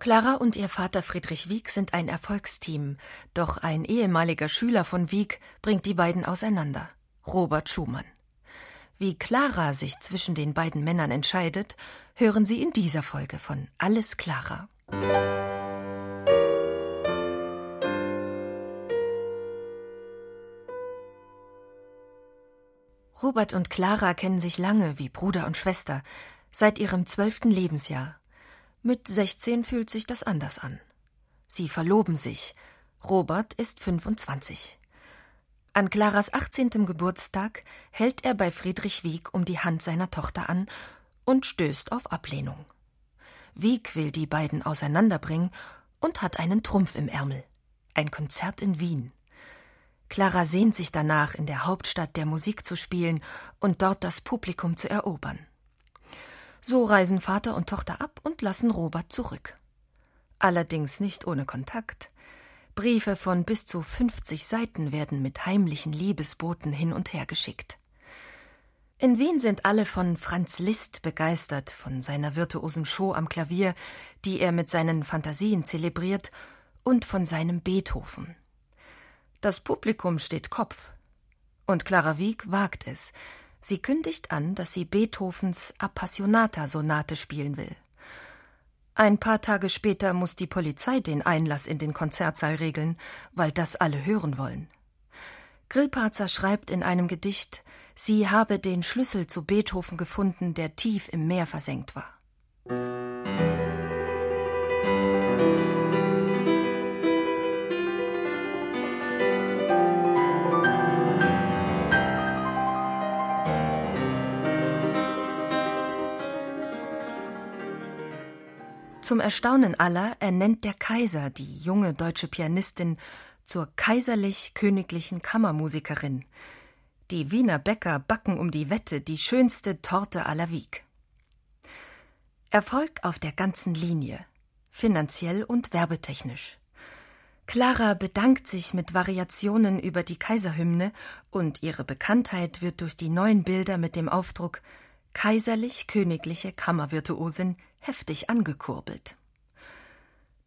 Clara und ihr Vater Friedrich Wieck sind ein Erfolgsteam, doch ein ehemaliger Schüler von Wieck bringt die beiden auseinander, Robert Schumann. Wie Clara sich zwischen den beiden Männern entscheidet, hören Sie in dieser Folge von Alles Clara. Robert und Clara kennen sich lange wie Bruder und Schwester, seit ihrem zwölften Lebensjahr. Mit 16 fühlt sich das anders an. Sie verloben sich. Robert ist 25. An Claras 18. Geburtstag hält er bei Friedrich Wieck um die Hand seiner Tochter an und stößt auf Ablehnung. Wieck will die beiden auseinanderbringen und hat einen Trumpf im Ärmel. Ein Konzert in Wien. Clara sehnt sich danach, in der Hauptstadt der Musik zu spielen und dort das Publikum zu erobern. So reisen Vater und Tochter ab und lassen Robert zurück. Allerdings nicht ohne Kontakt. Briefe von bis zu 50 Seiten werden mit heimlichen Liebesboten hin und her geschickt. In Wien sind alle von Franz Liszt begeistert, von seiner virtuosen Show am Klavier, die er mit seinen Fantasien zelebriert, und von seinem Beethoven. Das Publikum steht Kopf. Und Clara Wieck wagt es, Sie kündigt an, dass sie Beethovens Appassionata-Sonate spielen will. Ein paar Tage später muss die Polizei den Einlass in den Konzertsaal regeln, weil das alle hören wollen. Grillparzer schreibt in einem Gedicht, sie habe den Schlüssel zu Beethoven gefunden, der tief im Meer versenkt war. Zum Erstaunen aller ernennt der Kaiser die junge deutsche Pianistin zur kaiserlich-königlichen Kammermusikerin. Die Wiener Bäcker backen um die Wette die schönste Torte aller Wieg. Erfolg auf der ganzen Linie, finanziell und werbetechnisch. Clara bedankt sich mit Variationen über die Kaiserhymne und ihre Bekanntheit wird durch die neuen Bilder mit dem Aufdruck Kaiserlich-königliche Kammervirtuosin heftig angekurbelt.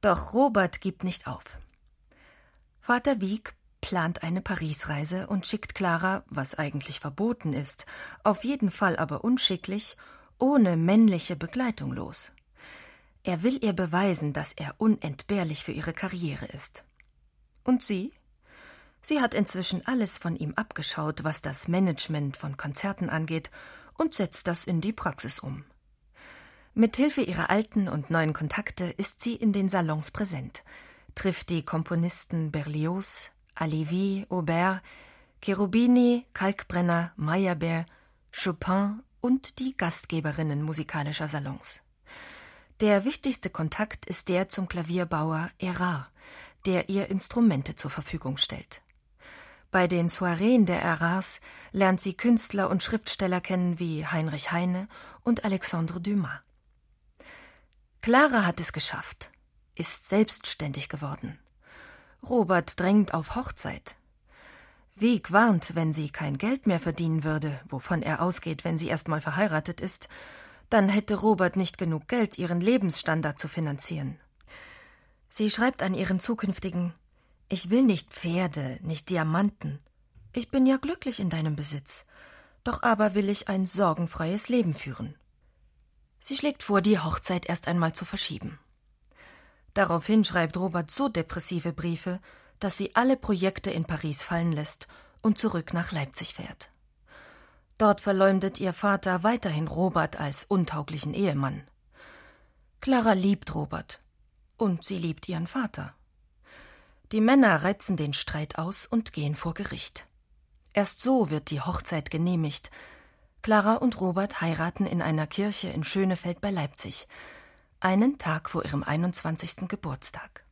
Doch Robert gibt nicht auf. Vater Wieck plant eine Parisreise und schickt Clara, was eigentlich verboten ist, auf jeden Fall aber unschicklich, ohne männliche Begleitung los. Er will ihr beweisen, dass er unentbehrlich für ihre Karriere ist. Und sie? Sie hat inzwischen alles von ihm abgeschaut, was das Management von Konzerten angeht, und setzt das in die Praxis um. Mit Hilfe ihrer alten und neuen Kontakte ist sie in den Salons präsent, trifft die Komponisten Berlioz, Alivi, Aubert, Cherubini, Kalkbrenner, Meyerbeer, Chopin und die Gastgeberinnen musikalischer Salons. Der wichtigste Kontakt ist der zum Klavierbauer Erard, der ihr Instrumente zur Verfügung stellt. Bei den Soireen der Erards lernt sie Künstler und Schriftsteller kennen wie Heinrich Heine und Alexandre Dumas. Clara hat es geschafft, ist selbstständig geworden. Robert drängt auf Hochzeit. Weg warnt, wenn sie kein Geld mehr verdienen würde, wovon er ausgeht, wenn sie erst mal verheiratet ist, dann hätte Robert nicht genug Geld, ihren Lebensstandard zu finanzieren. Sie schreibt an ihren zukünftigen Ich will nicht Pferde, nicht Diamanten. Ich bin ja glücklich in deinem Besitz. Doch aber will ich ein sorgenfreies Leben führen. Sie schlägt vor, die Hochzeit erst einmal zu verschieben. Daraufhin schreibt Robert so depressive Briefe, dass sie alle Projekte in Paris fallen lässt und zurück nach Leipzig fährt. Dort verleumdet ihr Vater weiterhin Robert als untauglichen Ehemann. Clara liebt Robert und sie liebt ihren Vater. Die Männer reizen den Streit aus und gehen vor Gericht. Erst so wird die Hochzeit genehmigt, Clara und Robert heiraten in einer Kirche in Schönefeld bei Leipzig, einen Tag vor ihrem 21. Geburtstag.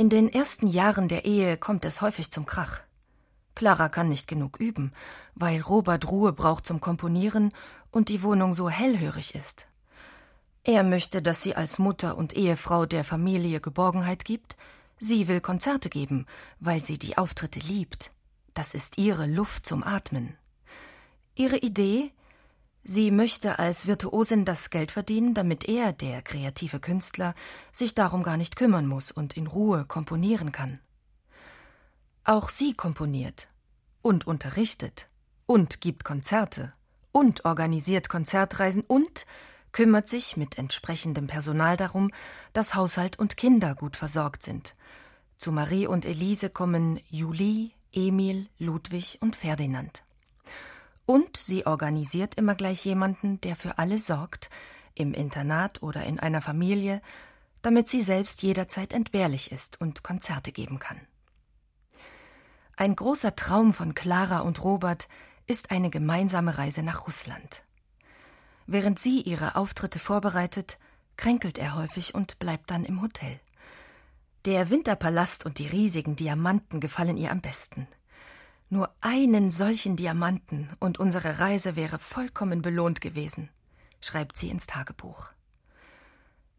In den ersten Jahren der Ehe kommt es häufig zum Krach. Clara kann nicht genug üben, weil Robert Ruhe braucht zum Komponieren und die Wohnung so hellhörig ist. Er möchte, dass sie als Mutter und Ehefrau der Familie Geborgenheit gibt, sie will Konzerte geben, weil sie die Auftritte liebt. Das ist ihre Luft zum Atmen. Ihre Idee, Sie möchte als Virtuosin das Geld verdienen, damit er, der kreative Künstler, sich darum gar nicht kümmern muss und in Ruhe komponieren kann. Auch sie komponiert und unterrichtet und gibt Konzerte und organisiert Konzertreisen und kümmert sich mit entsprechendem Personal darum, dass Haushalt und Kinder gut versorgt sind. Zu Marie und Elise kommen Julie, Emil, Ludwig und Ferdinand. Und sie organisiert immer gleich jemanden, der für alle sorgt, im Internat oder in einer Familie, damit sie selbst jederzeit entbehrlich ist und Konzerte geben kann. Ein großer Traum von Clara und Robert ist eine gemeinsame Reise nach Russland. Während sie ihre Auftritte vorbereitet, kränkelt er häufig und bleibt dann im Hotel. Der Winterpalast und die riesigen Diamanten gefallen ihr am besten. Nur einen solchen Diamanten und unsere Reise wäre vollkommen belohnt gewesen, schreibt sie ins Tagebuch.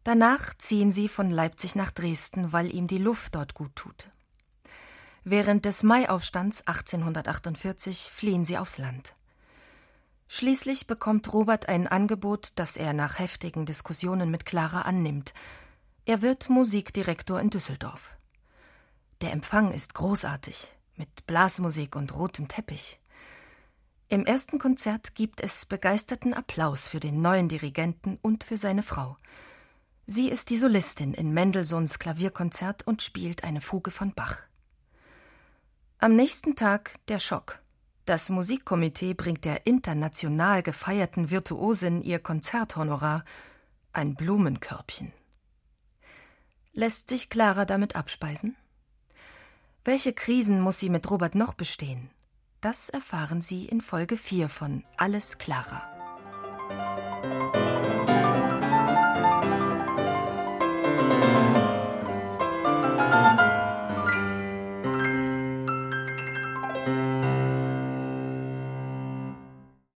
Danach ziehen sie von Leipzig nach Dresden, weil ihm die Luft dort gut tut. Während des Maiaufstands 1848 fliehen sie aufs Land. Schließlich bekommt Robert ein Angebot, das er nach heftigen Diskussionen mit Clara annimmt. Er wird Musikdirektor in Düsseldorf. Der Empfang ist großartig mit Blasmusik und rotem Teppich. Im ersten Konzert gibt es begeisterten Applaus für den neuen Dirigenten und für seine Frau. Sie ist die Solistin in Mendelssohns Klavierkonzert und spielt eine Fuge von Bach. Am nächsten Tag der Schock. Das Musikkomitee bringt der international gefeierten Virtuosin ihr Konzerthonorar, ein Blumenkörbchen. Lässt sich Clara damit abspeisen? Welche Krisen muss sie mit Robert noch bestehen? Das erfahren Sie in Folge 4 von Alles Clara.